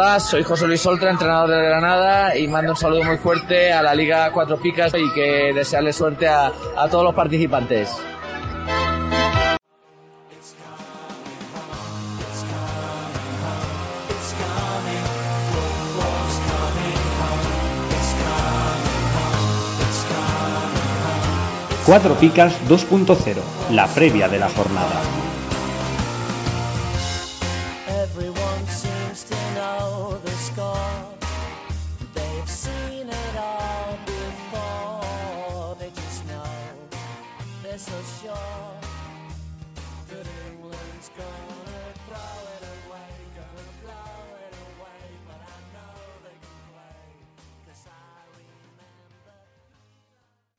Hola, soy José Luis Oltra, entrenador de Granada y mando un saludo muy fuerte a la Liga Cuatro Picas y que desearle suerte a, a todos los participantes. Cuatro Picas 2.0, la previa de la jornada.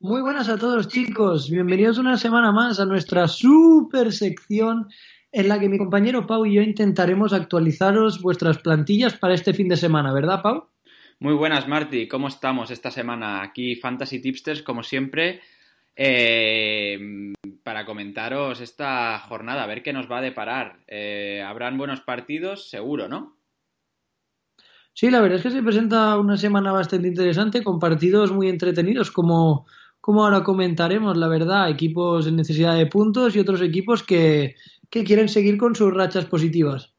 Muy buenas a todos chicos, bienvenidos una semana más a nuestra super sección en la que mi compañero Pau y yo intentaremos actualizaros vuestras plantillas para este fin de semana, ¿verdad Pau? Muy buenas, Marty. ¿Cómo estamos esta semana? Aquí Fantasy Tipsters, como siempre, eh, para comentaros esta jornada, a ver qué nos va a deparar. Eh, Habrán buenos partidos, seguro, ¿no? Sí, la verdad es que se presenta una semana bastante interesante con partidos muy entretenidos como, como ahora comentaremos, la verdad, equipos en necesidad de puntos y otros equipos que, que quieren seguir con sus rachas positivas.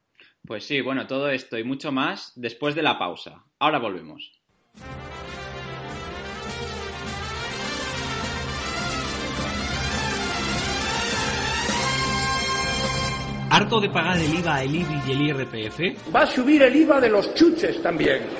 Pues sí, bueno, todo esto y mucho más después de la pausa. Ahora volvemos. ¿Harto de pagar el IVA, el IBI y el IRPF? Va a subir el IVA de los chuches también.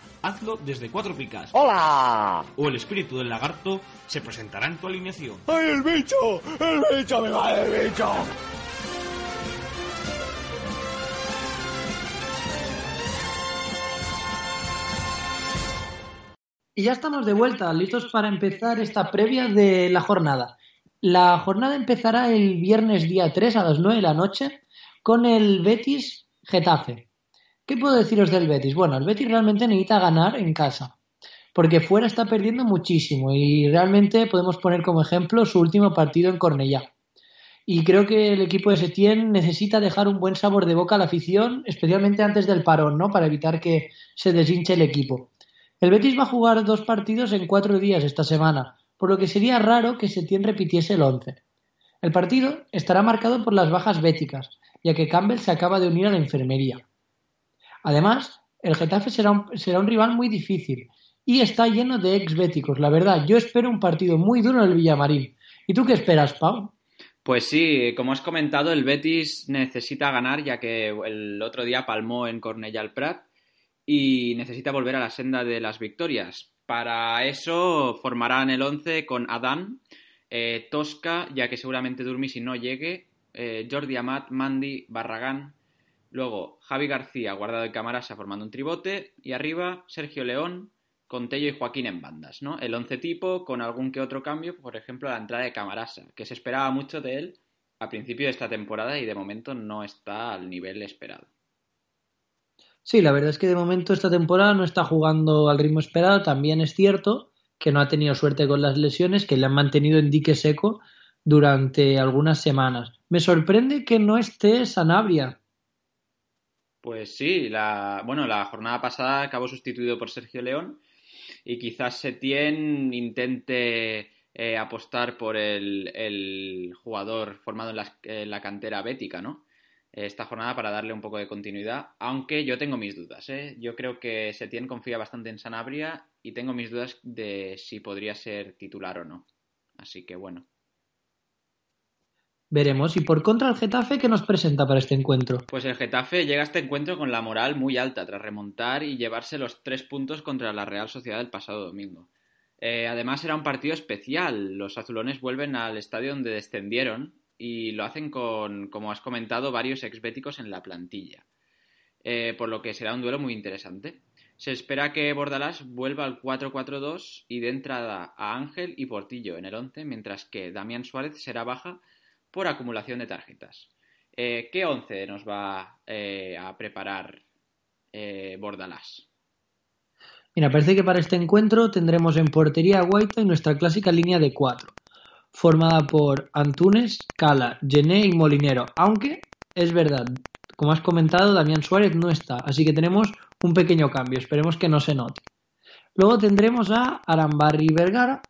hazlo desde Cuatro Picas. ¡Hola! O el espíritu del lagarto se presentará en tu alineación. ¡Ay, el bicho! ¡El bicho me va el bicho! Y ya estamos de vuelta, listos para empezar esta previa de la jornada. La jornada empezará el viernes día 3 a las 9 de la noche con el Betis Getafe. ¿Qué puedo deciros del Betis? Bueno, el Betis realmente necesita ganar en casa, porque fuera está perdiendo muchísimo y realmente podemos poner como ejemplo su último partido en Cornellá. Y creo que el equipo de Setién necesita dejar un buen sabor de boca a la afición, especialmente antes del parón, ¿no? Para evitar que se deshinche el equipo. El Betis va a jugar dos partidos en cuatro días esta semana, por lo que sería raro que Setién repitiese el once. El partido estará marcado por las bajas béticas, ya que Campbell se acaba de unir a la enfermería. Además, el Getafe será un, rival muy difícil y está lleno de ex béticos. La verdad, yo espero un partido muy duro en el Villamarín. ¿Y tú qué esperas, Pau? Pues sí, como has comentado, el Betis necesita ganar ya que el otro día palmó en Cornellà al Prat y necesita volver a la senda de las victorias. Para eso formarán el 11 con Adán, eh, Tosca, ya que seguramente Durmis si no llegue, eh, Jordi Amat, Mandy, Barragán, luego Javi García, Guardado y Camarasa formando un tribote y arriba Sergio León, con Tello y Joaquín en bandas, ¿no? El 11 tipo con algún que otro cambio, por ejemplo la entrada de Camarasa, que se esperaba mucho de él a principio de esta temporada y de momento no está al nivel esperado. Sí, la verdad es que de momento esta temporada no está jugando al ritmo esperado. También es cierto que no ha tenido suerte con las lesiones, que le han mantenido en dique seco durante algunas semanas. Me sorprende que no esté Sanabria. Pues sí, la, bueno, la jornada pasada acabó sustituido por Sergio León y quizás Setién intente eh, apostar por el, el jugador formado en la, en la cantera bética, ¿no? esta jornada para darle un poco de continuidad, aunque yo tengo mis dudas. ¿eh? Yo creo que Setién confía bastante en Sanabria y tengo mis dudas de si podría ser titular o no. Así que bueno. Veremos. Y por contra el Getafe, ¿qué nos presenta para este encuentro? Pues el Getafe llega a este encuentro con la moral muy alta tras remontar y llevarse los tres puntos contra la Real Sociedad del pasado domingo. Eh, además era un partido especial. Los azulones vuelven al estadio donde descendieron y lo hacen con, como has comentado, varios exbéticos en la plantilla. Eh, por lo que será un duelo muy interesante. Se espera que Bordalás vuelva al 4-4-2 y dé entrada a Ángel y Portillo en el 11, mientras que Damián Suárez será baja por acumulación de tarjetas. Eh, ¿Qué 11 nos va eh, a preparar eh, Bordalás? Mira, parece que para este encuentro tendremos en portería a Guaita y nuestra clásica línea de cuatro, formada por Antunes, Cala, Gené y Molinero, aunque es verdad, como has comentado, Damián Suárez no está, así que tenemos un pequeño cambio, esperemos que no se note. Luego tendremos a Arambarri y Vergara,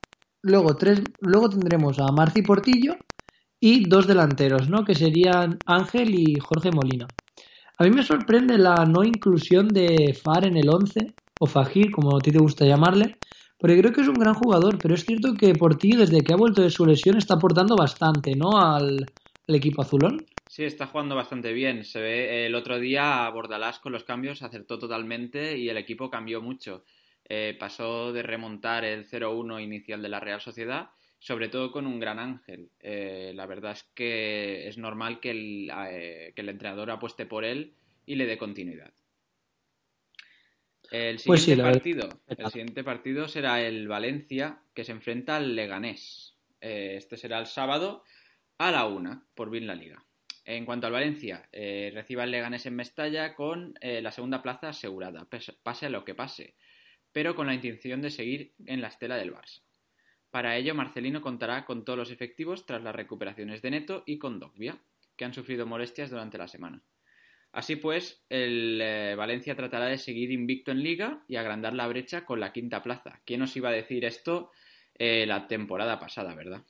luego, tres, luego tendremos a Marci Portillo y dos delanteros, ¿no? que serían Ángel y Jorge Molina. A mí me sorprende la no inclusión de Far en el 11, o Fajir, como a ti te gusta llamarle, porque creo que es un gran jugador, pero es cierto que Portillo, desde que ha vuelto de su lesión, está aportando bastante, ¿no? Al, al equipo azulón. Sí, está jugando bastante bien. Se ve el otro día a Bordalás con los cambios, acertó totalmente y el equipo cambió mucho. Eh, pasó de remontar el 0-1 inicial de la Real Sociedad, sobre todo con un gran ángel. Eh, la verdad es que es normal que el, eh, que el entrenador apueste por él y le dé continuidad. El siguiente, Pues sí, verdad. partido, el siguiente partido será el Valencia, que se enfrenta al Leganés. Eh, este será el sábado a la una, por bien la liga. En cuanto al Valencia, reciba el Leganés en Mestalla con la segunda plaza asegurada, pese- pase a lo que pase, pero con la intención de seguir en la estela del Barça. Para ello, Marcelino contará con todos los efectivos tras las recuperaciones de Neto y con Dogbia, que han sufrido molestias durante la semana. Así pues, el eh, Valencia tratará de seguir invicto en liga y agrandar la brecha con la quinta plaza. ¿Quién nos iba a decir esto eh, la temporada pasada, verdad?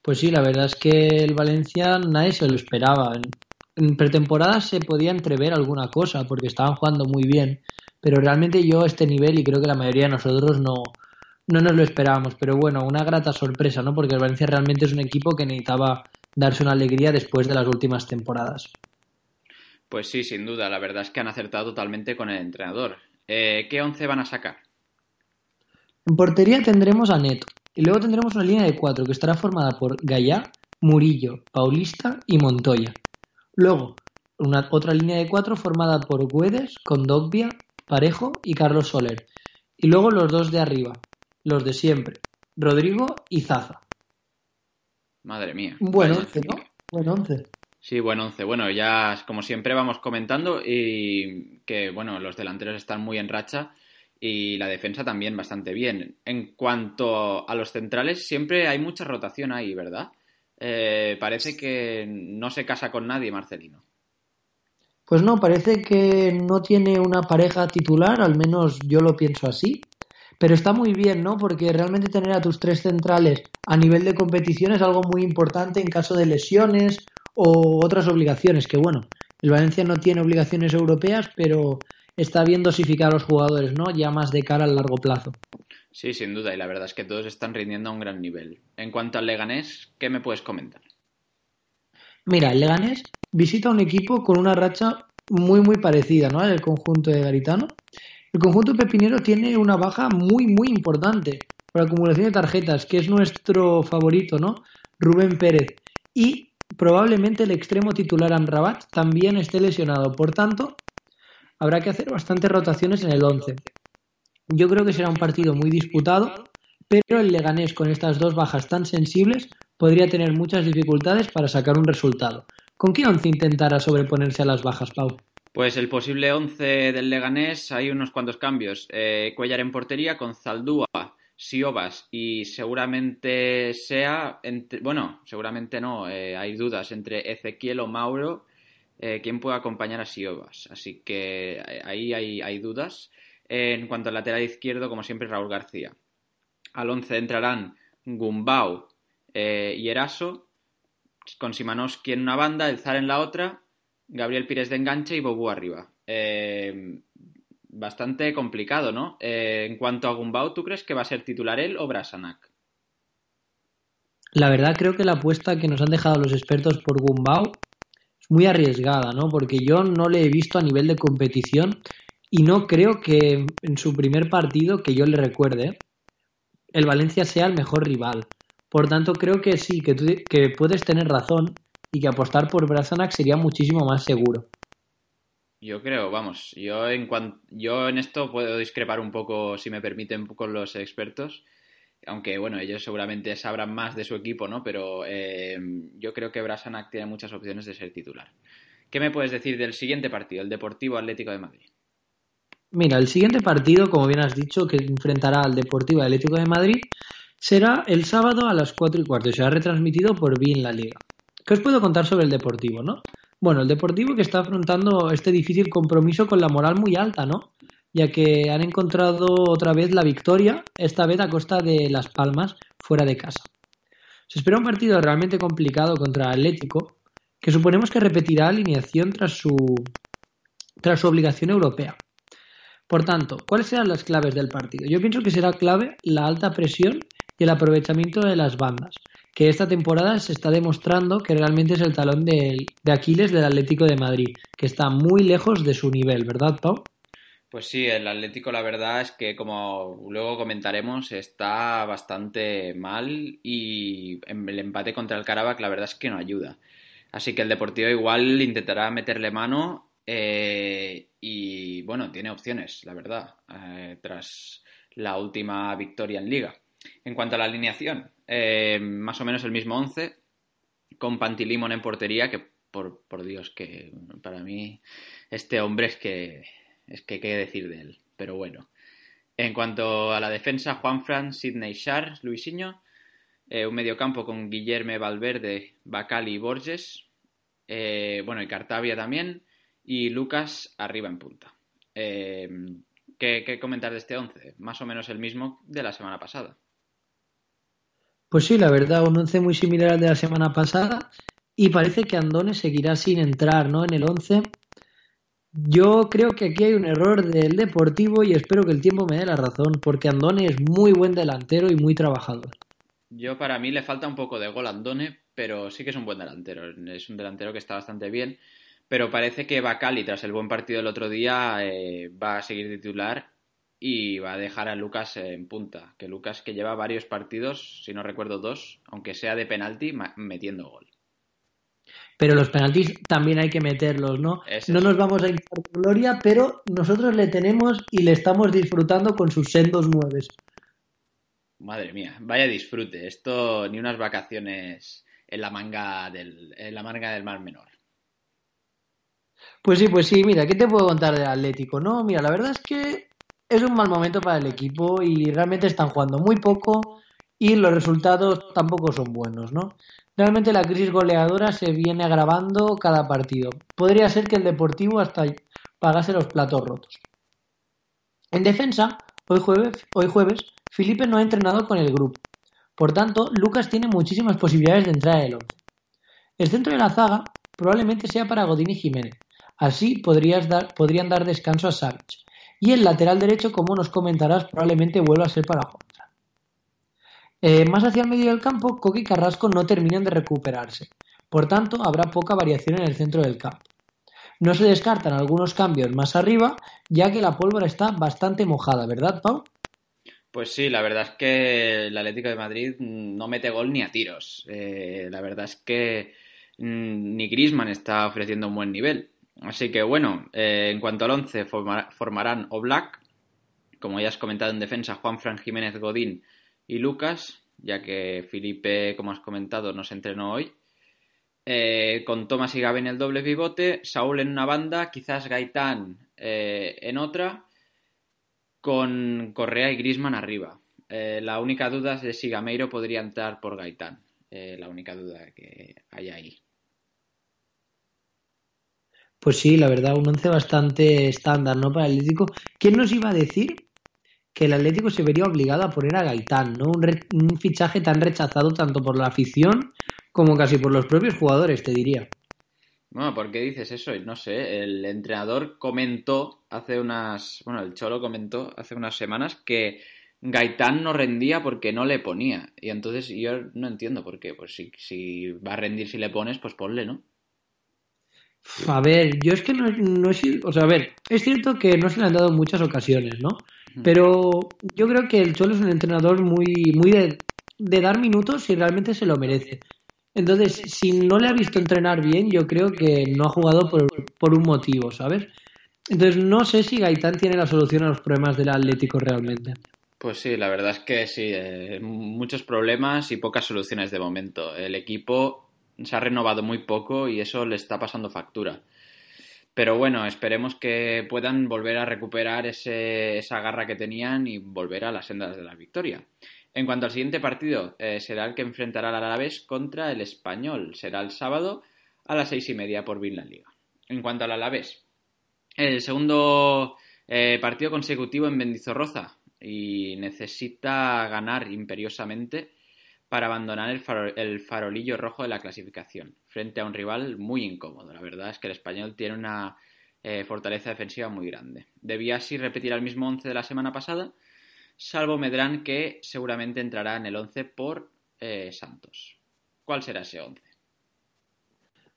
Pues sí, la verdad es que el Valencia nadie se lo esperaba. En, pretemporada se podía entrever alguna cosa porque estaban jugando muy bien, pero realmente yo este nivel y creo que la mayoría de nosotros no, no nos lo esperábamos. Pero bueno, una grata sorpresa, ¿no? Porque el Valencia realmente es un equipo que necesitaba darse una alegría después de las últimas temporadas. Pues sí, sin duda. La verdad es que han acertado totalmente con el entrenador. Eh, ¿Qué once van a sacar? En portería tendremos a Neto y luego tendremos una línea de cuatro que estará formada por Gallá, Murillo, Paulista y Montoya. Luego, una, otra línea de cuatro formada por Guedes, Condogbia, Parejo y Carlos Soler. Y luego los dos de arriba, los de siempre, Rodrigo y Zaza. Madre mía. Un buen once, ¿no? once. Buen once. Sí, buen once. Bueno, ya como siempre vamos comentando y que bueno, los delanteros están muy en racha y la defensa también bastante bien. En cuanto a los centrales, siempre hay mucha rotación ahí, ¿verdad? Eh, parece que no se casa con nadie, Marcelino. Pues no, parece que no tiene una pareja titular, al menos yo lo pienso así. Pero está muy bien, ¿no? Porque realmente tener a tus tres centrales a nivel de competición es algo muy importante en caso de lesiones o otras obligaciones. Que bueno, el Valencia no tiene obligaciones europeas, pero está bien dosificar a los jugadores, ¿no? Ya más de cara al largo plazo. Sí, sin duda, y la verdad es que todos están rindiendo a un gran nivel. En cuanto al Leganés, ¿qué me puedes comentar? Mira, el Leganés visita un equipo con una racha muy, muy parecida, ¿no? Al conjunto de Garitano. El conjunto pepinero tiene una baja muy, muy importante por acumulación de tarjetas, que es nuestro favorito, ¿no? Rubén Pérez. Y probablemente el extremo titular Amrabat también esté lesionado. Por tanto, habrá que hacer bastantes rotaciones en el 11. Yo creo que será un partido muy disputado, pero el Leganés con estas dos bajas tan sensibles podría tener muchas dificultades para sacar un resultado. ¿Con qué once intentará sobreponerse a las bajas, Pau? Pues el posible 11 del Leganés hay unos cuantos cambios. Eh, Cuellar en portería con Zaldúa, Siobas y seguramente sea, entre, bueno, seguramente no, eh, hay dudas entre Ezequiel o Mauro, eh, quién puede acompañar a Siobas. Así que eh, ahí hay, dudas. en cuanto al lateral izquierdo, como siempre, Raúl García. Al 11 entrarán Gumbau y Eraso, con Simanowski en una banda, el Zar en la otra, Gabriel Pires de enganche y Bobú arriba. Eh, bastante complicado, ¿no? Eh, en cuanto a Gumbau, ¿tú crees que va a ser titular él o Brasanac? La verdad creo que la apuesta que nos han dejado los expertos por Gumbau es muy arriesgada, ¿no? Porque yo no le he visto a nivel de competición y no creo que en su primer partido, que yo le recuerde, el Valencia sea el mejor rival. Por tanto, creo que sí, que, tú, que puedes tener razón y que apostar por Brasanac sería muchísimo más seguro. Yo creo, vamos, yo en cuan- yo en esto puedo discrepar un poco, si me permiten, con los expertos, aunque bueno, ellos seguramente sabrán más de su equipo, ¿no? Pero eh, yo creo que Brasanac tiene muchas opciones de ser titular. ¿Qué me puedes decir del siguiente partido, el Deportivo Atlético de Madrid? Mira, el siguiente partido, como bien has dicho, que enfrentará al Deportivo Atlético de Madrid, será el sábado a las 4 y cuarto será retransmitido por BIN La Liga. ¿Qué os puedo contar sobre el Deportivo, no? Bueno, el Deportivo que está afrontando este difícil compromiso con la moral muy alta, ¿no? Ya que han encontrado otra vez la victoria, esta vez a costa de Las Palmas, fuera de casa. Se espera un partido realmente complicado contra Atlético, que suponemos que repetirá alineación tras su, tras su obligación europea. Por tanto, ¿cuáles serán las claves del partido? Yo pienso que será clave la alta presión y el aprovechamiento de las bandas, que esta temporada se está demostrando que realmente es el talón de, Aquiles del Atlético de Madrid, que está muy lejos de su nivel, ¿verdad, Pau? Pues sí, el Atlético la verdad es que como luego comentaremos está bastante mal y el empate contra el Karabakh la verdad es que no ayuda. Así que el Deportivo igual intentará meterle mano eh, y bueno, tiene opciones, la verdad, eh, tras la última victoria en liga. En cuanto a la alineación, eh, más o menos el mismo 11, con Pantilimon en portería, que por, por Dios, que para mí este hombre es que es que qué decir de él, pero bueno. En cuanto a la defensa, Juanfran, Sidney Shar, Luisinho, eh, un mediocampo con Guillerme Valverde, Bacali y Borges, eh, bueno, y Cartavia también, y Lucas arriba en punta. Eh, ¿qué, ¿Qué comentar de este 11? Más o menos el mismo de la semana pasada. Pues sí, la verdad, un 11 muy similar al de la semana pasada y parece que Andone seguirá sin entrar, ¿no? En el 11. Yo creo que aquí hay un error del Deportivo y espero que el tiempo me dé la razón, porque Andone es muy buen delantero y muy trabajador. Yo para mí le falta un poco de gol a Andone, pero sí que es un buen delantero. Es un delantero que está bastante bien, pero parece que Bacali, tras el buen partido del otro día, eh, va a seguir titular y va a dejar a Lucas en punta. Que Lucas que lleva varios partidos, si no recuerdo dos, aunque sea de penalti, metiendo gol. Pero los penaltis también hay que meterlos, ¿no? Es no nos vamos a ir por gloria, pero nosotros le tenemos y le estamos disfrutando con sus sendos nueves. Madre mía, vaya disfrute. Esto ni unas vacaciones en la manga del, en la manga del Mar Menor. Pues sí, pues sí, mira, ¿qué te puedo contar del Atlético? No, mira, la verdad es que es un mal momento para el equipo y realmente están jugando muy poco y los resultados tampoco son buenos, ¿no? Realmente la crisis goleadora se viene agravando cada partido. Podría ser que el Deportivo hasta pagase los platos rotos. En defensa, hoy jueves, Felipe no ha entrenado con el grupo. Por tanto, Lucas tiene muchísimas posibilidades de entrar en el 11. El centro de la zaga probablemente sea para Godín y Jiménez. Así dar, podrían dar descanso a Savage. Y el lateral derecho, como nos comentarás, probablemente vuelva a ser para Juanfran. Eh, más hacia el medio del campo, Coque y Carrasco no terminan de recuperarse. Por tanto, habrá poca variación en el centro del campo. No se descartan algunos cambios más arriba, ya que la pólvora está bastante mojada, ¿verdad, Pau? Pues sí, la verdad es que el Atlético de Madrid no mete gol ni a tiros. Eh, la verdad es que mm, ni Griezmann está ofreciendo un buen nivel. Así que bueno, eh, en cuanto al 11 formar, formarán Oblak, como ya has comentado en defensa, Juan Fran Jiménez Godín y Lucas, ya que Felipe, como has comentado, no se entrenó hoy. Eh, con Tomás y Gaby en el doble pivote, Saúl en una banda, quizás Gaitán eh, en otra, con Correa y Grisman arriba. La única duda es de si Gameiro podría entrar por Gaitán. La única duda que hay ahí. Pues sí, la verdad, un once bastante estándar, ¿no? Para el Atlético. ¿Quién nos iba a decir que el Atlético se vería obligado a poner a Gaitán, ¿no? Un, fichaje tan rechazado tanto por la afición como casi por los propios jugadores, te diría. Bueno, ¿por qué dices eso? No sé, el entrenador comentó hace unas, bueno, el Cholo comentó hace unas semanas que Gaitán no rendía porque no le ponía. Y entonces yo no entiendo por qué. Pues si, si va a rendir si le pones, pues ponle, ¿no? A ver, yo es que no, no he sido- O sea, a ver, es cierto que no se le han dado muchas ocasiones, ¿no? Pero yo creo que el Cholo es un entrenador muy, muy de, de dar minutos si realmente se lo merece. Entonces, si no le ha visto entrenar bien, yo creo que no ha jugado por, por un motivo, ¿sabes? Entonces no sé si Gaitán tiene la solución a los problemas del Atlético realmente. Pues sí, la verdad es que sí, eh, muchos problemas y pocas soluciones de momento. El equipo se ha renovado muy poco y eso le está pasando factura. Pero bueno, esperemos que puedan volver a recuperar ese- esa garra que tenían y volver a las sendas de la victoria. En cuanto al siguiente partido, eh, será el que enfrentará al Alavés contra el Español. Será el sábado a las seis y media por Vinland Liga. En cuanto al Alavés, el segundo eh, partido consecutivo en Mendizorroza y necesita ganar imperiosamente para abandonar el, faro- el farolillo rojo de la clasificación frente a un rival muy incómodo. La verdad es que el español tiene una eh, fortaleza defensiva muy grande. Debía así repetir el mismo 11 de la semana pasada, salvo Medrán que seguramente entrará en el 11 por eh, Santos. ¿Cuál será ese 11?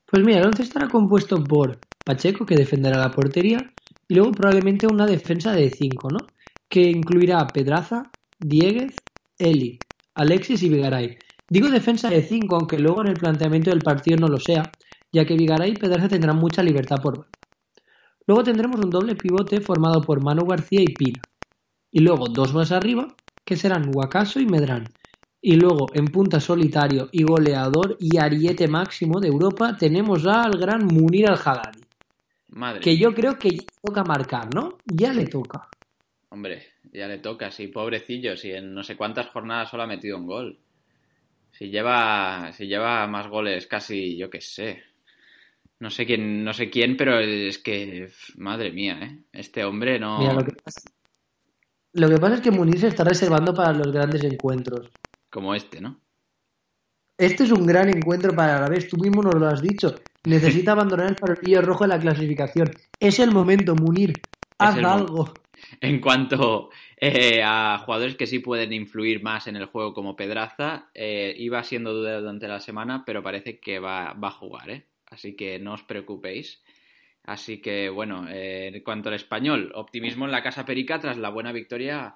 Pues mira, el once estará compuesto por Pacheco, que defenderá la portería, y luego probablemente una defensa de 5, ¿no? Que incluirá a Pedraza, Dieguez, Eli, Alexis y Vigaray. Digo defensa de 5, aunque luego en el planteamiento del partido no lo sea, ya que Vigaray y Pedraza tendrán mucha libertad por banda. Luego tendremos un doble pivote formado por Manu García y Pina. Y luego dos más arriba, que serán Huacaso y Medrán. Y luego, en punta solitario y goleador y ariete máximo de Europa, tenemos al gran Munir al. Madre. Que yo creo que ya toca marcar, ¿no? Ya le toca. Hombre, ya le toca, sí, pobrecillo, si en no sé cuántas jornadas solo ha metido un gol. Si lleva, si lleva más goles casi, yo qué sé. No sé quién, no sé quién, pero es que, madre mía, ¿eh? Este hombre no... Mira, lo que pasa, lo que pasa es que Munir se está reservando para los grandes encuentros. Como este, ¿no? Este es un gran encuentro para la vez, tú mismo nos lo has dicho. Necesita abandonar el farolillo rojo de la clasificación. Es el momento, Munir. Haz algo. En cuanto eh, a jugadores que sí pueden influir más en el juego como Pedraza, eh, iba siendo duda durante la semana, pero parece que va, va a jugar, ¿eh? Así que no os preocupéis. Así que, bueno, eh, en cuanto al español, optimismo en la Casa Perica tras la buena victoria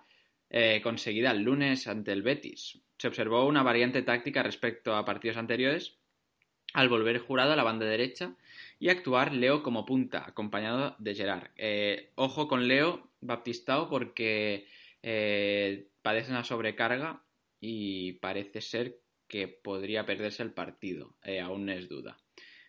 conseguida el lunes ante el Betis. Se observó una variante táctica respecto a partidos anteriores al volver jurado a la banda derecha y actuar Leo como punta, acompañado de Gerard. Ojo con Leo Baptistao porque eh, padece una sobrecarga y parece ser que podría perderse el partido. Eh, aún es duda.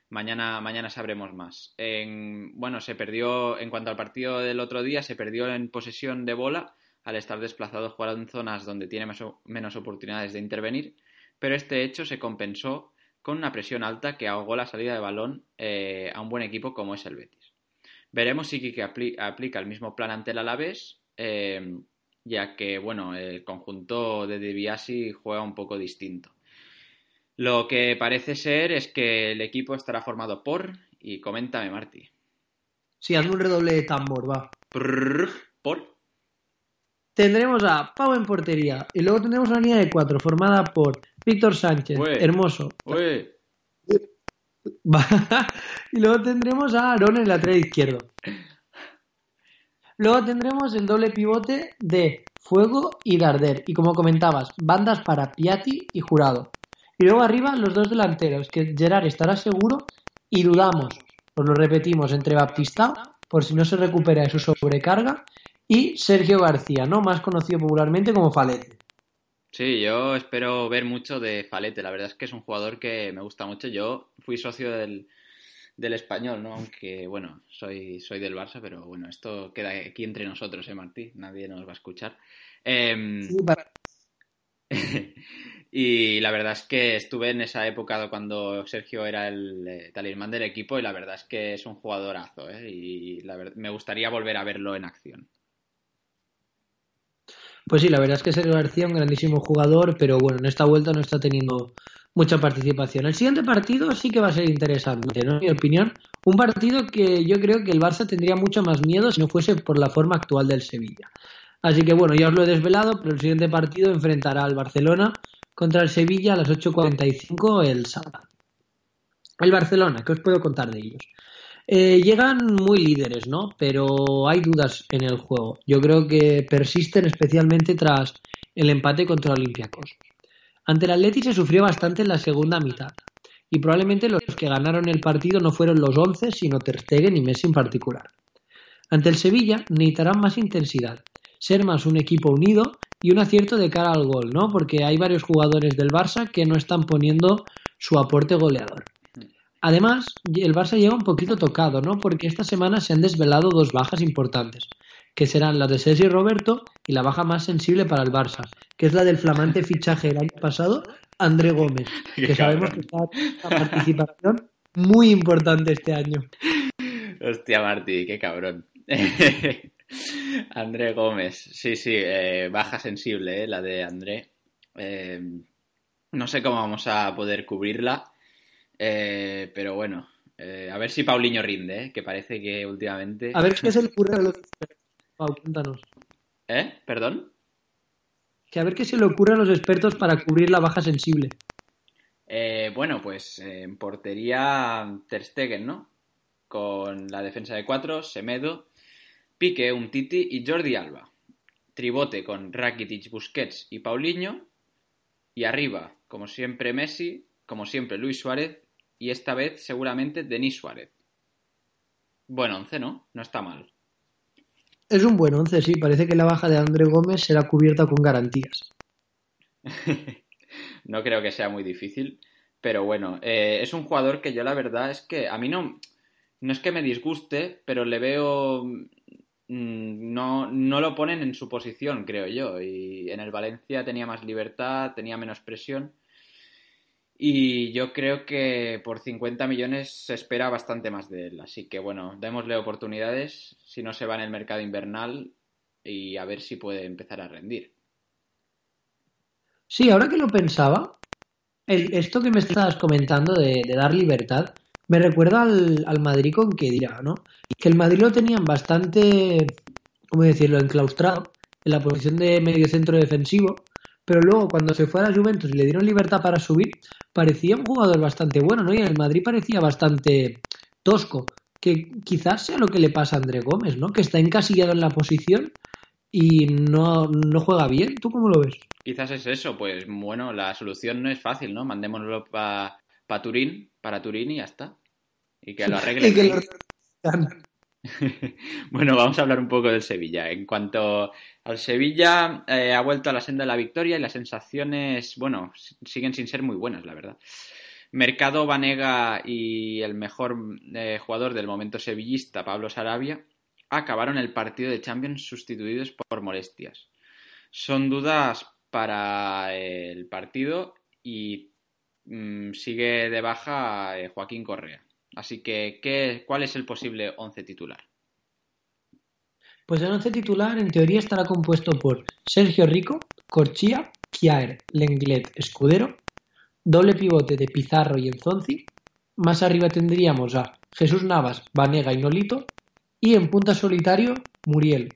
Mañana, mañana sabremos más. En- bueno, se perdió, en cuanto al partido del otro día, se perdió en posesión de bola al estar desplazado jugar en zonas donde tiene meso- menos oportunidades de intervenir, pero este hecho se compensó con una presión alta que ahogó la salida de balón eh, a un buen equipo como es el Betis. Veremos si Quique apli- aplica el mismo plan ante el Alavés, eh, ya que bueno, el conjunto de Biasi juega un poco distinto. Lo que parece ser es que el equipo estará formado por, y coméntame Martí, Sí, hazme un redoble de tambor, va. Prrr, por, Tendremos a Pau en portería. Y luego tendremos una línea de cuatro formada por Víctor Sánchez, Ué. hermoso. y luego tendremos a Aaron en el lateral izquierdo. Luego tendremos el doble pivote de Fuego y Darder. Y como comentabas, bandas para Piatti y Jurado. Y luego arriba los dos delanteros, que Gerard estará seguro y dudamos, os lo repetimos, entre Baptista, por si no se recupera de su sobrecarga, y Sergio García, ¿no? Más conocido popularmente como Falete. Sí, yo espero ver mucho de Falete. La verdad es que es un jugador que me gusta mucho. Yo fui socio del, del español, ¿no? Aunque, bueno, soy, soy del Barça, pero bueno, esto queda aquí entre nosotros, ¿eh, Martí? Nadie nos va a escuchar. Em, Sí, para- y la verdad es que estuve en esa época cuando Sergio era el eh, talismán del equipo y la verdad es que es un jugadorazo, ¿eh? Y la verdad, me gustaría volver a verlo en acción. Pues sí, la verdad es que Sergio García un grandísimo jugador, pero bueno, en esta vuelta no está teniendo mucha participación. El siguiente partido sí que va a ser interesante, ¿no? En mi opinión, un partido que yo creo que el Barça tendría mucho más miedo si no fuese por la forma actual del Sevilla. Así que bueno, ya os lo he desvelado, pero el siguiente partido enfrentará al Barcelona contra el Sevilla a las 8.45 el sábado. El Barcelona, ¿qué os puedo contar de ellos? Eh, llegan muy líderes, ¿no? Pero hay dudas en el juego. Yo creo que persisten especialmente tras el empate contra Olympiacos. Ante el Atleti se sufrió bastante en la segunda mitad. Y probablemente los que ganaron el partido no fueron los 11, sino Ter Stegen y Messi en particular. Ante el Sevilla necesitarán más intensidad, ser más un equipo unido y un acierto de cara al gol, ¿no? Porque hay varios jugadores del Barça que no están poniendo su aporte goleador. Además, el Barça llega un poquito tocado, ¿no? Porque esta semana se han desvelado dos bajas importantes, que serán las de Sergio Roberto y la baja más sensible para el Barça, que es la del flamante fichaje del año pasado, André Gómez, que sabemos que está en una participación muy importante este año. Hostia, Martí, qué cabrón. André Gómez, sí, sí, eh, baja sensible, eh, la de André. Eh, no sé cómo vamos a poder cubrirla, eh, pero bueno, eh, a ver si Paulinho rinde, eh, que parece que últimamente... A ver qué se le ocurre a los expertos. Pau, cuéntanos. ¿Eh? ¿Perdón? Que a ver qué se le ocurre a los expertos para cubrir la baja sensible. Eh, bueno, pues eh, en portería Ter Stegen, ¿no? Con la defensa de cuatro, Semedo, Pique, Umtiti y Jordi Alba. Tribote con Rakitic, Busquets y Paulinho. Y arriba, como siempre, Messi, como siempre, Luis Suárez. Y esta vez, seguramente, Denis Suárez. Bueno, once, ¿no? No está mal. Es un buen once, sí. Parece que la baja de André Gómez será cubierta con garantías. no creo que sea muy difícil. Pero bueno, eh, es un jugador que yo la verdad es que a mí no, no es que me disguste, pero le veo... mm, No, no lo ponen en su posición, creo yo. Y en el Valencia tenía más libertad, tenía menos presión. Y yo creo que por 50 millones se espera bastante más de él. Así que bueno, démosle oportunidades si no se va en el mercado invernal y a ver si puede empezar a rendir. Sí, ahora que lo pensaba, el- esto que me estabas comentando de, dar libertad me recuerda al, al Madrid con Kedira, ¿no? Que el Madrid lo tenían bastante, ¿cómo decirlo?, enclaustrado en la posición de mediocentro defensivo, pero luego cuando se fue a la Juventus y le dieron libertad para subir, parecía un jugador bastante bueno, ¿no? Y en el Madrid parecía bastante tosco, que quizás sea lo que le pasa a André Gómez, ¿no? Que está encasillado en la posición y no, no juega bien. ¿Tú cómo lo ves? Quizás es eso, pues bueno, la solución no es fácil, ¿no? Mandémoslo para Turín, para Turín y ya está. Y que lo arreglen. Y que lo- Bueno, vamos a hablar un poco del Sevilla. En cuanto al Sevilla, eh, ha vuelto a la senda de la victoria y las sensaciones, bueno, siguen sin ser muy buenas, la verdad. Mercado Vanega y el mejor eh, jugador del momento sevillista, Pablo Sarabia, acabaron el partido de Champions sustituidos por molestias. Son dudas para el partido y mm, sigue de baja eh, Joaquín Correa. Así que, ¿qué, ¿cuál es el posible once titular? Pues el once titular en teoría estará compuesto por Sergio Rico, Corchia, Kiaer, Lenglet, Escudero, doble pivote de Pizarro y Enzonzi, más arriba tendríamos a Jesús Navas, Vanega y Nolito, y en punta solitario, Muriel.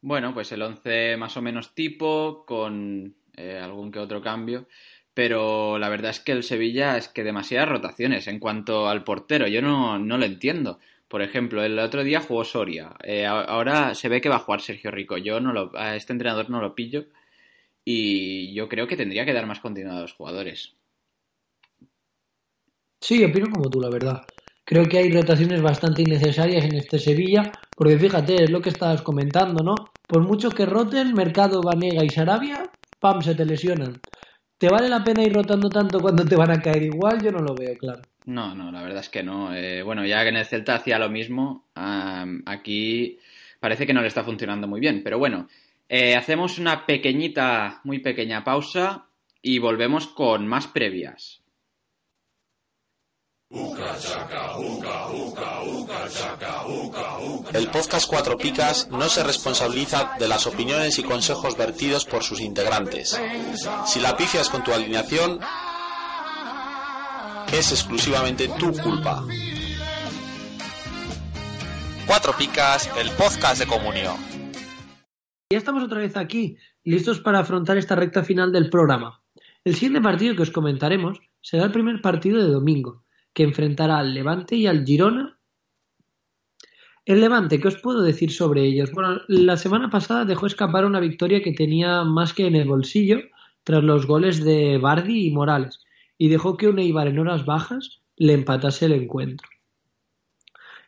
Bueno, pues el 11 más o menos tipo, con eh, algún que otro cambio. Pero la verdad es que el Sevilla es que demasiadas rotaciones en cuanto al portero. Yo no, no lo entiendo. Por ejemplo, el otro día jugó Soria. Eh, ahora se ve que va a jugar Sergio Rico. Yo no lo, a este entrenador no lo pillo. Y yo creo que tendría que dar más continuidad a los jugadores. Sí, opino como tú, la verdad. Creo que hay rotaciones bastante innecesarias en este Sevilla, porque fíjate, es lo que estabas comentando, ¿no? Por mucho que roten, Mercado, Vanega y Sarabia, ¡pam! se te lesionan. ¿Te vale la pena ir rotando tanto cuando te van a caer igual? Yo no lo veo, claro. No, no, la verdad es que no. Eh, bueno, ya que en el Celta hacía lo mismo, aquí parece que no le está funcionando muy bien. Pero bueno, eh, hacemos una pequeñita, muy pequeña pausa y volvemos con más previas. El podcast Cuatro Picas no se responsabiliza de las opiniones y consejos vertidos por sus integrantes. Si la pifias con tu alineación, es exclusivamente tu culpa. Cuatro Picas, el podcast de comunión. Ya estamos otra vez aquí, listos para afrontar esta recta final del programa. El siguiente partido que os comentaremos será el primer partido de domingo, que enfrentará al Levante y al Girona. El Levante, ¿qué os puedo decir sobre ellos? Bueno, la semana pasada dejó escapar una victoria que tenía más que en el bolsillo tras los goles de Bardi y Morales, y dejó que un Eibar en horas bajas le empatase el encuentro.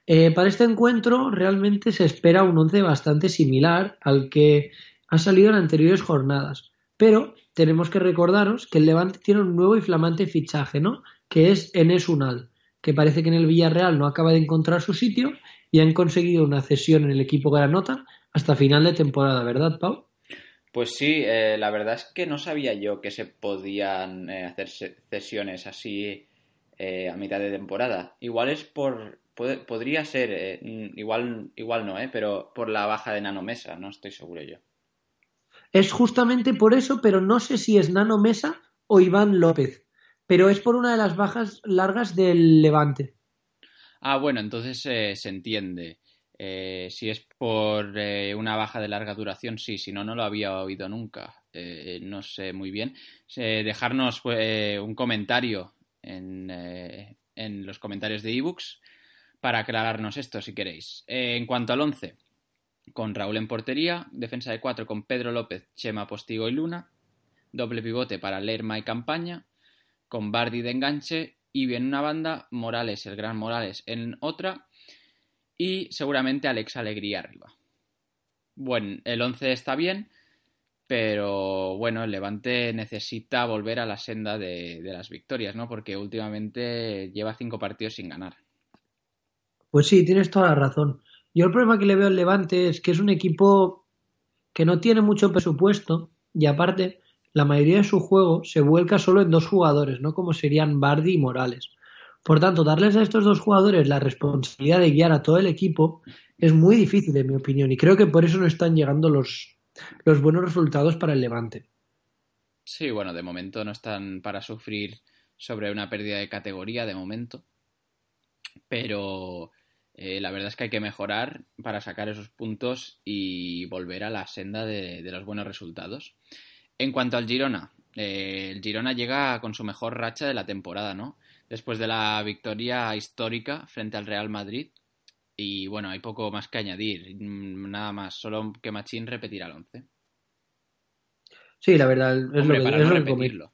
Eh, para este encuentro realmente se espera un once bastante similar al que ha salido en anteriores jornadas, pero tenemos que recordaros que el Levante tiene un nuevo y flamante fichaje, ¿no? Que es Enes Unal, que parece que en el Villarreal no acaba de encontrar su sitio y han conseguido una cesión en el equipo Granota hasta final de temporada, ¿verdad, Pau? Pues sí, eh, la verdad es que no sabía yo que se podían eh, hacer cesiones así eh, a mitad de temporada. Igual es por... puede- podría ser, igual, igual no, ¿eh? Pero por la baja de Nanomesa, no estoy seguro yo. Es justamente por eso, pero no sé si es Nano Mesa o Iván López, pero es por una de las bajas largas del Levante. Ah, bueno, entonces eh, se entiende. Eh, si es por eh, una baja de larga duración, sí, si no, no lo había oído nunca. Eh, no sé muy bien. Eh, dejarnos pues, un comentario en, en los comentarios de ebooks para aclararnos esto si queréis. En cuanto al 11, con Raúl en portería, defensa de 4 con Pedro López, Chema Postigo y Luna, doble pivote para Lerma y Campaña, con Bardi de enganche y en una banda Morales, el gran Morales en otra y seguramente Alex Alegría arriba. Bueno, el 11 está bien, pero bueno, el Levante necesita volver a la senda de, de las victorias, ¿no? Porque últimamente lleva cinco partidos sin ganar. Pues sí, tienes toda la razón. Yo el problema que le veo al Levante es que es un equipo que no tiene mucho presupuesto y aparte la mayoría de su juego se vuelca solo en dos jugadores, ¿no? Como serían Bardi y Morales. Por tanto, darles a estos dos jugadores la responsabilidad de guiar a todo el equipo es muy difícil, en mi opinión, y creo que por eso no están llegando los, los buenos resultados para el Levante. Sí, bueno, de momento no están para sufrir sobre una pérdida de categoría, de momento. Pero eh, la verdad es que hay que mejorar para sacar esos puntos y volver a la senda de, de los buenos resultados. En cuanto al Girona, eh, el Girona llega con su mejor racha de la temporada, ¿no? Después de la victoria histórica frente al Real Madrid. Y bueno, hay poco más que añadir, mm, nada más, solo que Machín repetirá el 11. Sí, la verdad, es Hombre, lo que, para es no lo repetirlo.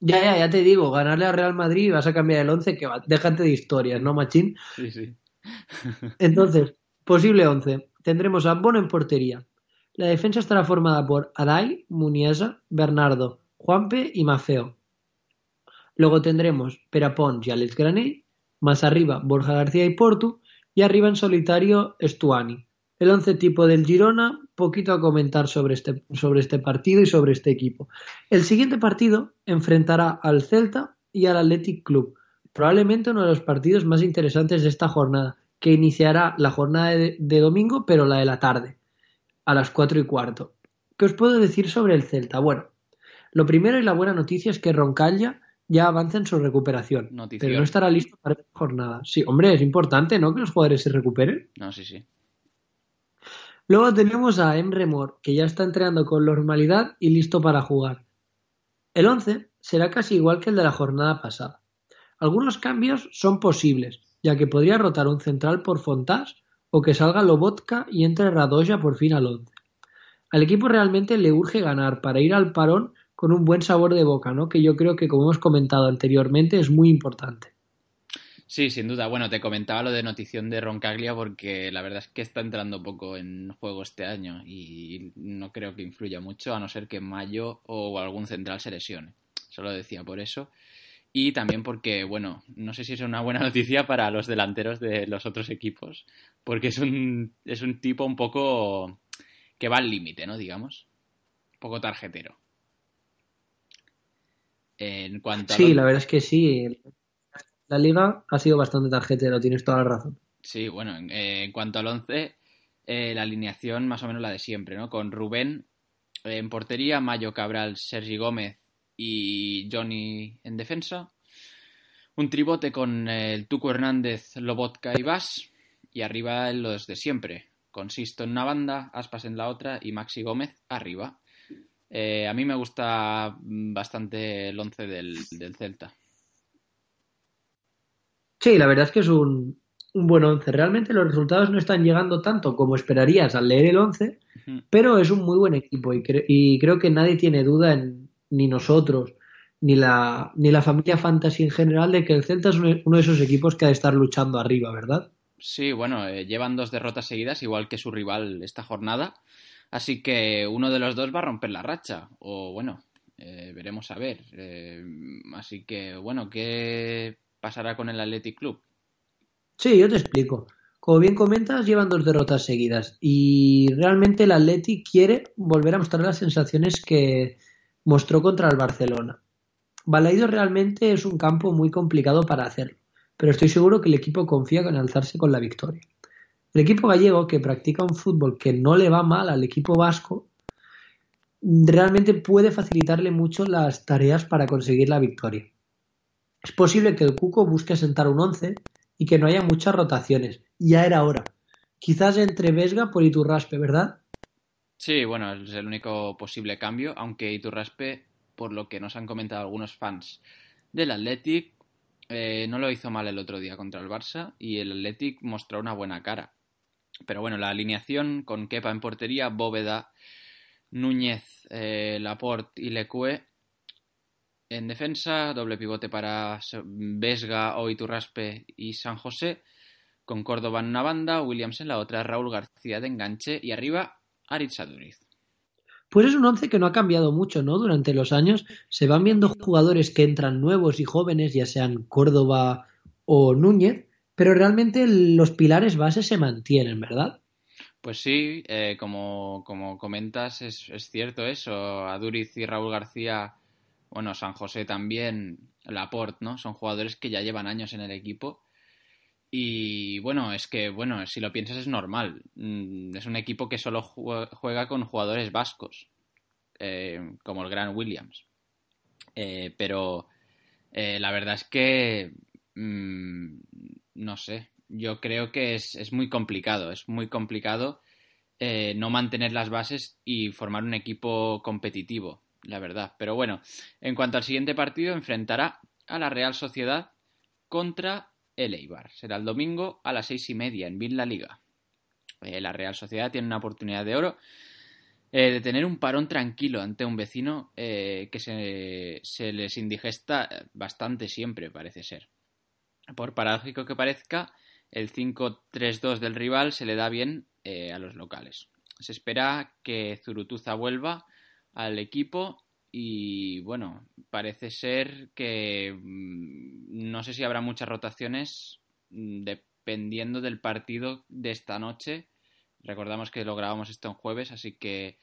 Ya, ya, ya te digo, ganarle al Real Madrid vas a cambiar el 11, que va, déjate de historias, ¿no, Machín? Sí, sí. Entonces, posible 11. Tendremos a Bono en portería. La defensa estará formada por Adai, Muniesa, Bernardo, Juanpe y Mafeo. Luego tendremos Perapons y Alex Grané, más arriba Borja García y Portu, y arriba en solitario Stuani. El once tipo del Girona, poquito a comentar sobre este, sobre este partido y sobre este equipo. El siguiente partido enfrentará al Celta y al Athletic Club, probablemente uno de los partidos más interesantes de esta jornada, que iniciará la jornada de, de domingo, pero la de la tarde, a las cuatro y cuarto. ¿Qué os puedo decir sobre el Celta? Bueno, lo primero y la buena noticia es que Roncaglia ya avanza en su recuperación, Notición. pero no estará listo para esta jornada. Sí, hombre, es importante, ¿no? Que los jugadores se recuperen. No, sí, sí. Luego tenemos a Emre Mor, que ya está entrenando con normalidad y listo para jugar. El 11 será casi igual que el de la jornada pasada. Algunos cambios son posibles, ya que podría rotar un central por Fontás o que salga Lobotka y entre Radoja por fin al 11. Al equipo realmente le urge ganar para ir al parón con un buen sabor de boca, ¿no? Que yo creo que, como hemos comentado anteriormente, es muy importante. Sí, sin duda. Bueno, te comentaba lo de notición de Roncaglia porque la verdad es que está entrando poco en juego este año y no creo que influya mucho a no ser que Mayo o algún central se lesione. Solo decía por eso. Y también porque, bueno, no sé si es una buena noticia para los delanteros de los otros equipos, porque es un, es un tipo un poco que va al límite, ¿no? Digamos. Un poco tarjetero. En cuanto a Sí, la verdad es que sí. La liga ha sido bastante tarjetero, tienes toda la razón. Sí, bueno, en, eh, cuanto al 11, eh, la alineación más o menos la de siempre, ¿no? Con Rubén eh, en portería, Mayo Cabral, Sergi Gómez y Johnny en defensa. Un tribote con el Tuco Hernández, Lobotka y Vas. Y arriba los de siempre, con Sisto en una banda, Aspas en la otra y Maxi Gómez arriba. A mí me gusta mm, bastante el 11 del, del Celta. Sí, la verdad es que es un, un buen 11. Realmente los resultados no están llegando tanto como esperarías al leer el 11, Ujú. pero es un muy buen equipo y, cre- y creo que nadie tiene duda, en, ni nosotros, ni la, ni la familia Fantasy en general, de que el Celta es uno, uno de esos equipos que ha de estar luchando arriba, ¿verdad? Sí, bueno, eh, llevan dos derrotas seguidas, igual que su rival esta jornada. Así que uno de los dos va a romper la racha. O bueno, eh, veremos a ver. Eh, así que bueno, ¿qué pasará con el Athletic Club? Sí, yo te explico. Como bien comentas, llevan dos derrotas seguidas y realmente el Athletic quiere volver a mostrar las sensaciones que mostró contra el Barcelona. Balaido realmente es un campo muy complicado para hacerlo, pero estoy seguro que el equipo confía en alzarse con la victoria. El equipo gallego, que practica un fútbol que no le va mal al equipo vasco, realmente puede facilitarle mucho las tareas para conseguir la victoria. Es posible que el Cuco busque sentar un 11 y que no haya muchas rotaciones. Ya era hora. Quizás entre Vesga por Iturraspe, ¿verdad? Sí, bueno, es el único posible cambio, aunque Iturraspe, por lo que nos han comentado algunos fans del Athletic, eh, no lo hizo mal el otro día contra el Barça y el Athletic mostró una buena cara. Pero bueno, la alineación con Kepa en portería, Bóveda, Núñez, eh, Laporte y Lecue. En defensa, doble pivote para Vesga, o Iturraspe y San José. Con Córdoba en una banda, Williams en la otra, Raúl García de enganche y arriba Aritz Aduriz. Pues es un once que no ha cambiado mucho, ¿no? Durante los años se van viendo jugadores que entran nuevos y jóvenes, ya sean Córdoba o Núñez, pero realmente los pilares bases se mantienen, ¿verdad? Pues sí, eh, como, como, comentas, es, es, cierto eso. Aduriz y Raúl García, bueno, San José también, Laporte, ¿no? Son jugadores que ya llevan años en el equipo. Y bueno, es que, bueno, si lo piensas es normal. Mm, es un equipo que solo juega con jugadores vascos, eh, como el Gran Williams. Eh, pero eh, la verdad es que, mmm, no sé, yo creo que es, es muy complicado, es muy complicado eh, no mantener las bases y formar un equipo competitivo, la verdad. Pero bueno, en cuanto al siguiente partido, enfrentará a la Real Sociedad contra el Eibar. Será el domingo a las seis y media en Villa Liga. Eh, la Real Sociedad tiene una oportunidad de oro eh, de tener un parón tranquilo ante un vecino eh, que se, se les indigesta bastante siempre, parece ser. Por paradójico que parezca, el 5-3-2 del rival se le da bien eh, a los locales. Se espera que Zurutuza vuelva al equipo y bueno, parece ser que mmm, no sé si habrá muchas rotaciones mmm, dependiendo del partido de esta noche. Recordamos que lo grabamos esto en jueves, así que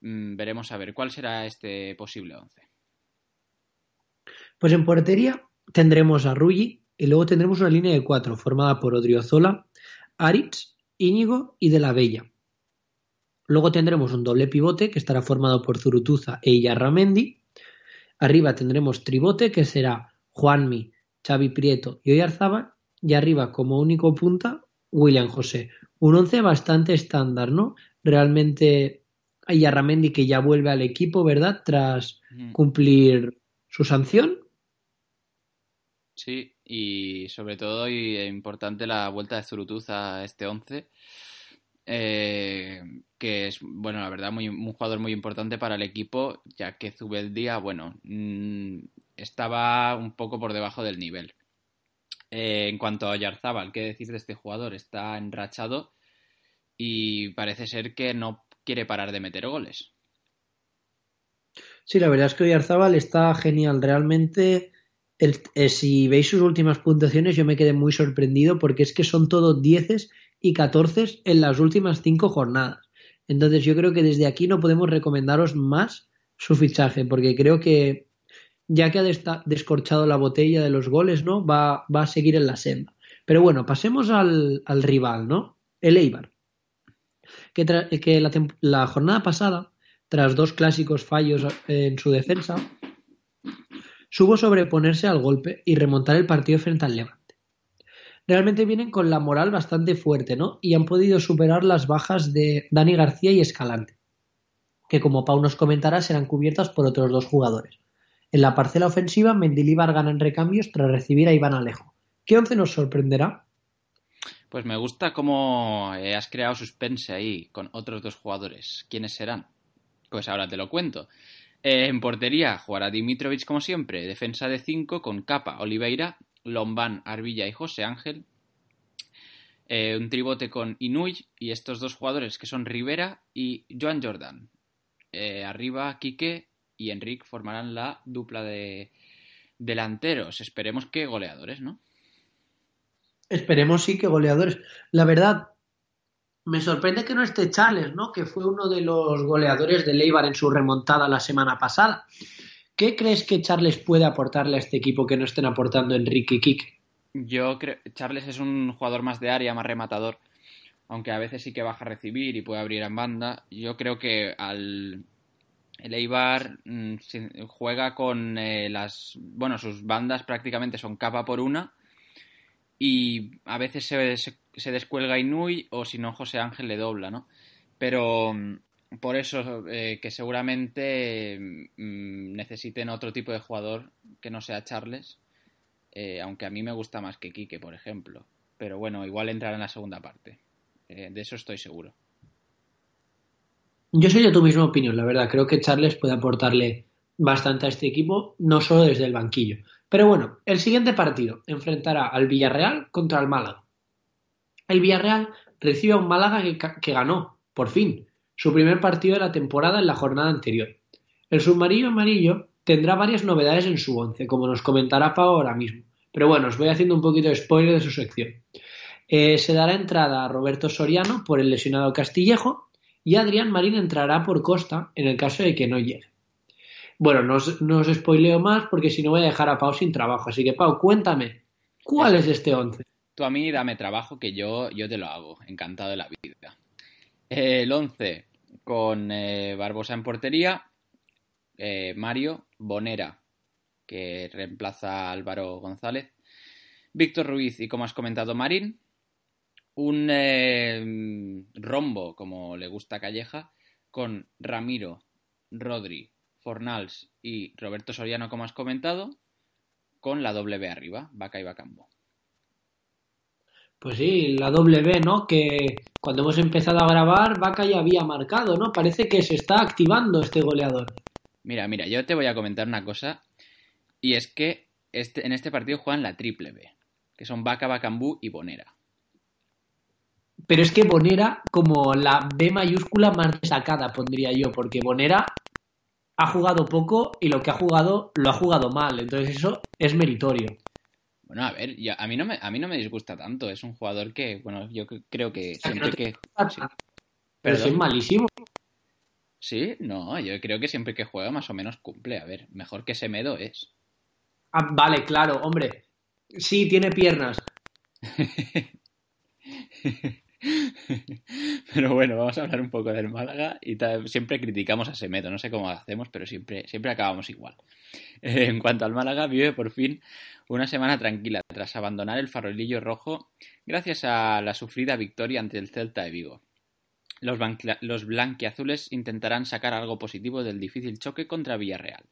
mmm, veremos a ver cuál será este posible 11. Pues en portería tendremos a Rulli y luego tendremos una línea de cuatro formada por Odriozola, Aritz, Íñigo y De la Bella. Luego tendremos un doble pivote que estará formado por Zurutuza e Iyarramendi. Arriba tendremos tribote que será Juanmi, Xavi Prieto y Oyarzábal. Y arriba como único punta William José. Un once bastante estándar, ¿no? Realmente Iyarramendi que ya vuelve al equipo, ¿verdad? Tras Mm. cumplir su sanción. Sí, y sobre todo y importante la vuelta de Zurutuz a este 11, eh, que es, bueno, la verdad, muy, un jugador muy importante para el equipo, ya que Zubeldía, bueno, mmm, estaba un poco por debajo del nivel. Eh, en cuanto a Yarzábal, ¿qué decir de este jugador? Está enrachado y parece ser que no quiere parar de meter goles. Sí, la verdad es que Oyarzábal está genial. Realmente, eh, si veis sus últimas puntuaciones, yo me quedé muy sorprendido porque es que son todos dieces y catorces en las últimas cinco jornadas. Entonces, yo creo que desde aquí no podemos recomendaros más su fichaje, porque creo que ya que ha descorchado la botella de los goles, ¿no? Va, va a seguir en la senda. Pero bueno, pasemos al, al rival, ¿no? El Eibar. Que, que la, jornada pasada tras dos clásicos fallos en su defensa, supo sobreponerse al golpe y remontar el partido frente al Levante. Realmente vienen con la moral bastante fuerte, ¿no? Y han podido superar las bajas de Dani García y Escalante, que como Pau nos comentará serán cubiertas por otros dos jugadores. En la parcela ofensiva, Mendilibar gana en recambios tras recibir a Iván Alejo. ¿Qué once nos sorprenderá? Pues me gusta cómo has creado suspense ahí con otros dos jugadores. ¿Quiénes serán? Pues ahora te lo cuento. Eh, en portería jugará Dimitrovic como siempre, defensa de 5 con Capa, Oliveira, Lombán, Arbilla y José Ángel. eh, un tribote con Inuy y estos dos jugadores que son Rivera y Joan Jordan. Eh, arriba, Quique y Enric formarán la dupla de delanteros. Esperemos que goleadores, ¿no? Esperemos sí que goleadores. La verdad, me sorprende que no esté Charles, ¿no? Que fue uno de los goleadores de Leibar en su remontada la semana pasada. ¿Qué crees que Charles puede aportarle a este equipo que no estén aportando Enrique y Quique? Yo creo Charles es un jugador más de área, más rematador, aunque a veces sí que baja a recibir y puede abrir en banda. Yo creo que al el Eibar mm, juega con eh, las bueno, sus bandas prácticamente son capa por una y a veces se, se, se descuelga Inui o si no José Ángel le dobla, ¿no? Pero mm, por eso eh, que seguramente mm, necesiten otro tipo de jugador que no sea Charles, eh, aunque a mí me gusta más que Quique, por ejemplo. Pero bueno, igual entrará en la segunda parte. Eh, de eso estoy seguro. Yo soy de tu misma opinión, la verdad. Creo que Charles puede aportarle bastante a este equipo, no solo desde el banquillo. Pero bueno, el siguiente partido enfrentará al Villarreal contra el Málaga. El Villarreal recibe a un Málaga que, ganó, por fin, su primer partido de la temporada en la jornada anterior. El submarino amarillo tendrá varias novedades en su once, como nos comentará Pau ahora mismo. Pero bueno, os voy haciendo un poquito de spoiler de su sección. Eh, se dará entrada a Roberto Soriano por el lesionado Castillejo y Adrián Marín entrará por Costa en el caso de que no llegue. Bueno, no os, no os spoileo más porque si no voy a dejar a Pau sin trabajo. Así que Pau, cuéntame, ¿cuál es este once? Tú a mí dame trabajo que yo, yo te lo hago. Encantado de la vida. El 11 con eh, Barbosa en portería. eh, Mario Bonera, que reemplaza a Álvaro González. Víctor Ruiz y, como has comentado, Marín. Un eh, rombo, como le gusta a Calleja, con Ramiro, Rodri, Fornals y Roberto Soriano, como has comentado, con la doble B arriba, Vaca y Bacambo. Pues sí, la W, ¿no? Que cuando hemos empezado a grabar, Vaca ya había marcado, ¿no? Parece que se está activando este goleador. Mira, mira, yo te voy a comentar una cosa. Y es que este, en este partido juegan la triple B. Que son Vaca, Bacambú y Bonera. Pero es que Bonera, como la B mayúscula más destacada, pondría yo, porque Bonera ha jugado poco y lo que ha jugado lo ha jugado mal. Entonces eso es meritorio. Bueno, a ver, yo- a, mí no me, a mí no me disgusta tanto. Es un jugador que, bueno, yo cre- creo que siempre que... sí. Pero es malísimo. Sí, no, yo creo que siempre que juega más o menos cumple. A ver, mejor que Semedo es. Ah, vale, claro, hombre. Sí, tiene piernas. Pero bueno, vamos a hablar un poco del Málaga y siempre criticamos a Semedo, no sé cómo hacemos, pero siempre, siempre acabamos igual. En cuanto al Málaga, vive por fin una semana tranquila tras abandonar el farolillo rojo gracias a la sufrida victoria ante el Celta de Vigo. Los, los blanquiazules intentarán sacar algo positivo del difícil choque contra Villarreal.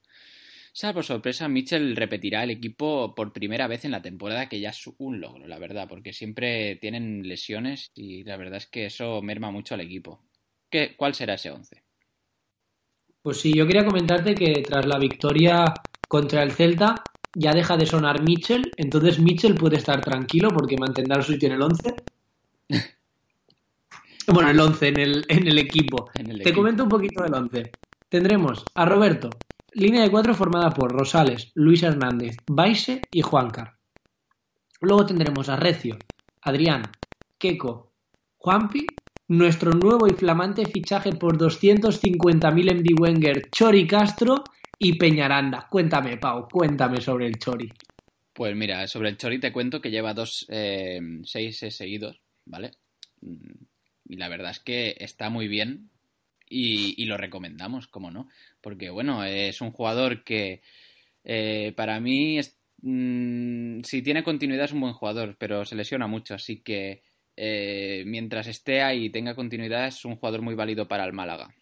Salvo sorpresa, Mitchell repetirá el equipo por primera vez en la temporada, que ya es un logro, la verdad, porque siempre tienen lesiones y la verdad es que eso merma mucho al equipo. ¿Qué, ¿Cuál será ese 11? Pues sí, yo quería comentarte que tras la victoria contra el Celta ya deja de sonar Mitchell, entonces Mitchell puede estar tranquilo porque mantendrá el sitio en el 11. Bueno, el 11 en el, en el equipo. En el Te equipo. comento un poquito del 11. Tendremos a Roberto, línea de cuatro formada por Rosales, Luis Hernández, Baise y Juancar. Luego tendremos a Recio, Adrián, Keco, Juanpi, nuestro nuevo y flamante fichaje por 250.000 en Wenger, Chori Castro y Peñaranda. Cuéntame, Pau, cuéntame sobre el Chori. Pues mira, sobre el Chori te cuento que lleva dos eh, seis eh, seguidos, ¿vale? Mm, Y la verdad es que está muy bien y, lo recomendamos, como no. Porque bueno, es un jugador que eh, para mí, mm, si tiene continuidad es un buen jugador, pero se lesiona mucho, así que eh, mientras esté ahí y tenga continuidad es un jugador muy válido para el Málaga.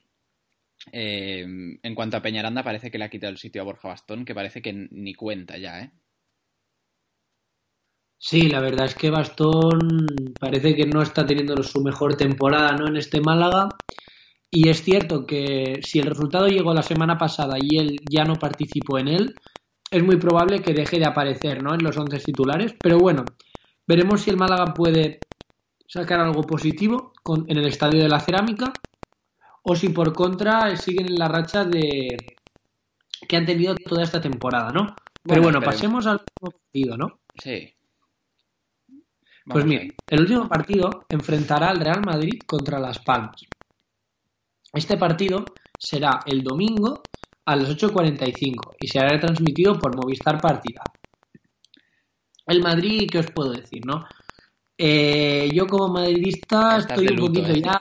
Eh, en cuanto a Peñaranda, parece que le ha quitado el sitio a Borja Bastón, que parece que ni cuenta ya, ¿eh? Sí, la verdad es que Bastón parece que no está teniendo su mejor temporada ¿no? en este Málaga. Y es cierto que si el resultado llegó la semana pasada y él ya no participó en él, es muy probable que deje de aparecer ¿no? en los 11 titulares. Pero bueno, veremos si el Málaga puede sacar algo positivo con- en el estadio de la cerámica o si por contra siguen en la racha de que han tenido toda esta temporada, ¿no? Pero Bueno, pasemos al último partido, ¿no? Sí. Pues mira, el último partido enfrentará al Real Madrid contra Las Palmas. Este partido será el domingo a las 8.45 y será retransmitido por Movistar Partida. El Madrid, ¿qué os puedo decir, no? Eh, yo como madridista Estás estoy un luto, poquito ¿eh? ya...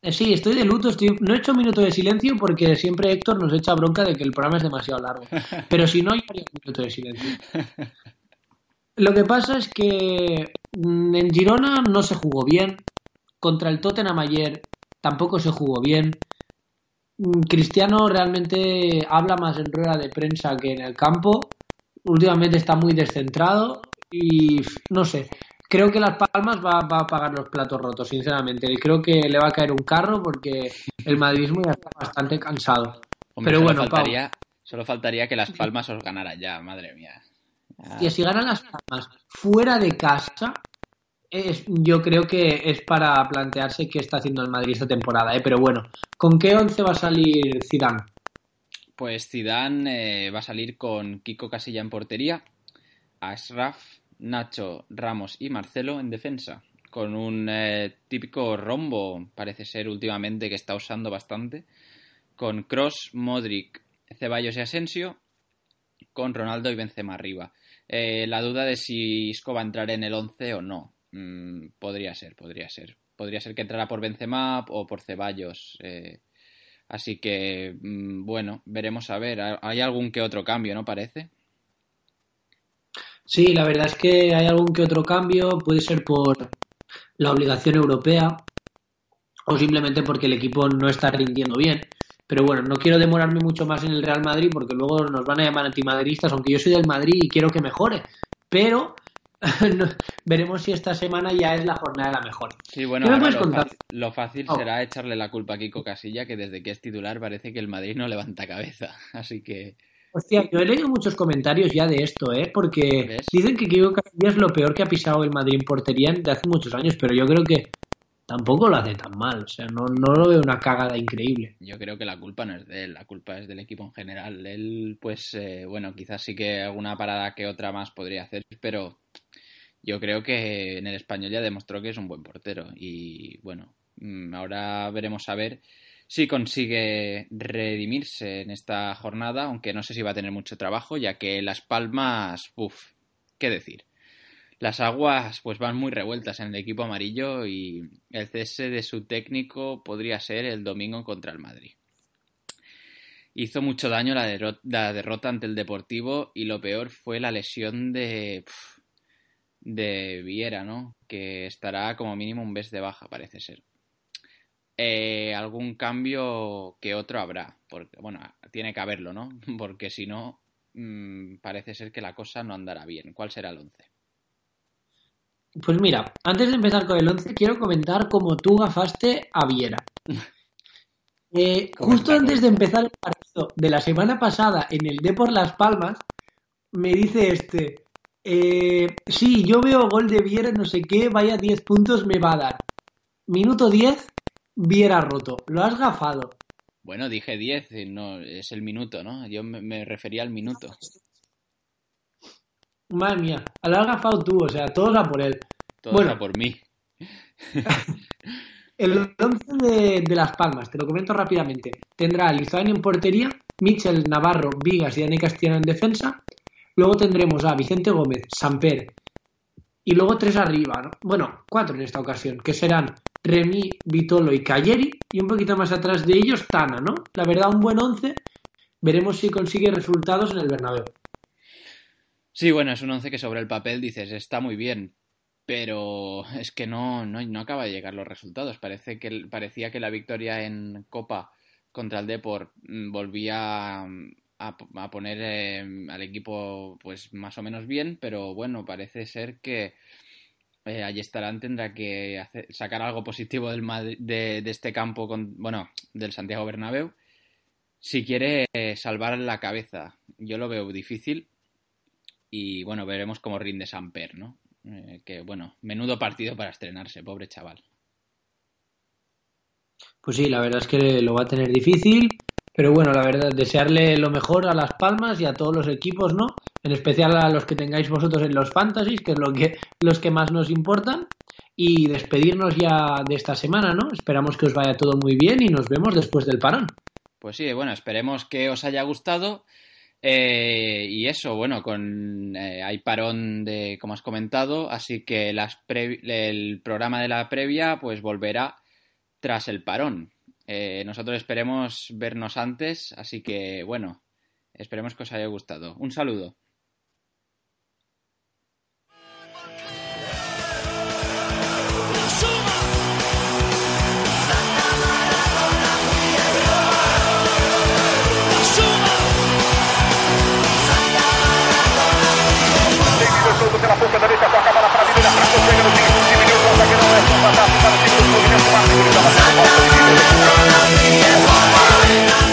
Eh, sí, estoy de luto, estoy... no he hecho un minuto de silencio porque siempre Héctor nos echa bronca de que el programa es demasiado largo. Pero si no, yo haría un minuto de silencio. Lo que pasa es que mm, en Girona no se jugó bien. Contra el Tottenham ayer tampoco se jugó bien. Mm, Cristiano realmente habla más en rueda de prensa que en el campo. Últimamente está muy descentrado y no sé. Creo que Las Palmas va, va a pagar los platos rotos, sinceramente. Y creo que le va a caer un carro porque el madridismo ya está bastante cansado. Hombre, Pero solo bueno, faltaría, solo faltaría que Las Palmas os ganara ya, madre mía. Ah, Y si ganan las palmas fuera de casa, es, yo creo que es para plantearse qué está haciendo el Madrid esta temporada. ¿eh? Pero bueno, ¿con qué once va a salir Zidane? Pues Zidane eh, va a salir con Kiko Casilla en portería, Ashraf, Nacho, Ramos y Marcelo en defensa, con un eh, típico rombo, parece ser últimamente que está usando bastante, con Cross, Modric, Ceballos y Asensio, con Ronaldo y Benzema arriba. Eh, la duda de si Isco va a entrar en el 11 o no. Mm, podría ser, podría ser. Podría ser que entrara por Benzema o por Ceballos. eh, Así que, mm, bueno, veremos a ver. Hay algún que otro cambio, ¿no parece? Sí, la verdad es que hay algún que otro cambio, puede ser por la obligación europea o simplemente porque el equipo no está rindiendo bien. Pero bueno, no quiero demorarme mucho más en el Real Madrid porque luego nos van a llamar antimadridistas, aunque yo soy del Madrid y quiero que mejore. Pero no- veremos si esta semana ya es la jornada de la mejor. Sí, bueno, ¿Qué me puedes lo, contar? fa- lo fácil Oh. será echarle la culpa a Kiko Casilla, que desde que es titular parece que el Madrid no levanta cabeza. Así que, Hostia, yo he leído muchos comentarios ya de esto, ¿eh? Porque ¿Ves? dicen que Kiko Casillas es lo peor que ha pisado el Madrid en portería de hace muchos años, pero yo creo que tampoco lo hace tan mal. O sea, no, no lo veo una cagada increíble. yo creo que la culpa no es de él, la culpa es del equipo en general. Él, pues, eh, bueno, quizás sí que alguna parada que otra más podría hacer, pero yo creo que en el español ya demostró que es un buen portero. Y bueno, mm, ahora veremos a ver si consigue redimirse en esta jornada, aunque no sé si va a tener mucho trabajo, ya que Las Palmas, uff, qué decir. Las aguas pues van muy revueltas en el equipo amarillo y el cese de su técnico podría ser el domingo contra el Madrid. Hizo mucho daño la, derro- la derrota ante el Deportivo y lo peor fue la lesión de de Viera, ¿no? Que estará como mínimo un mes de baja, parece ser. Eh, algún cambio que otro habrá, porque bueno, tiene que haberlo, ¿no? Porque si no, mm, parece ser que la cosa no andará bien. ¿Cuál será el 11? Pues mira, antes de empezar con el 11, quiero comentar cómo tú gafaste a Viera. Eh, ¿Cómo justo antes de empezar el partido de la semana pasada en el D por Las Palmas, me dice este, eh, sí, yo veo gol de Viera, no sé qué, vaya 10 puntos me va a dar. Minuto 10, Viera roto. Lo has gafado. Bueno, dije 10, y no, es el minuto, ¿no? Yo me, me refería al minuto. Madre mía, lo has gafado tú, o sea, todos a por él. Todo Bueno. está por mí. El 11 de, de Las Palmas, te lo comento rápidamente. Tendrá a en portería, Michel, Navarro, Vigas y Dani Castellano en defensa. Luego tendremos a Vicente Gómez, Samper y luego tres arriba, ¿no? Bueno, cuatro en esta ocasión, que serán Remy, Vitolo y Calleri. Y un poquito más atrás de ellos, Tana, ¿no? La verdad, un buen 11. Veremos si consigue resultados en el Bernabéu. Sí, bueno, es un 11 que sobre el papel dices, está muy bien, pero es que no, no, no acaba de llegar los resultados. Parece que, parecía que la victoria en Copa contra el Depor mm, volvía mm, a, poner eh, al equipo pues más o menos bien, pero bueno, parece ser que eh, Ayestarán tendrá que sacar algo positivo del de este campo, con, bueno, del Santiago Bernabéu, si quiere eh, salvar la cabeza. Yo lo veo difícil y bueno, veremos cómo rinde Samper, ¿no? Eh, que bueno, menudo partido para estrenarse, pobre chaval. Pues sí, la verdad es que lo va a tener difícil, pero bueno, la verdad, desearle lo mejor a Las Palmas y a todos los equipos, ¿no? En especial a los que tengáis vosotros en los fantasies, que es lo que, los que más nos importan. Y despedirnos ya de esta semana, ¿no? Esperamos que os vaya todo muy bien y nos vemos después del parón. Pues sí, bueno, esperemos que os haya gustado. Eh, y eso, bueno, con eh, hay parón de, como has comentado, así que las el programa de la previa pues volverá tras el parón. Eh, nosotros esperemos vernos antes, así que bueno, esperemos que os haya gustado. Un saludo. Pela ponta direita, toca a bola para a Mineira, para o Chega no fim, diminuiu o ataque, não é, passa, passa, passa, Santa Maria, Santa Maria,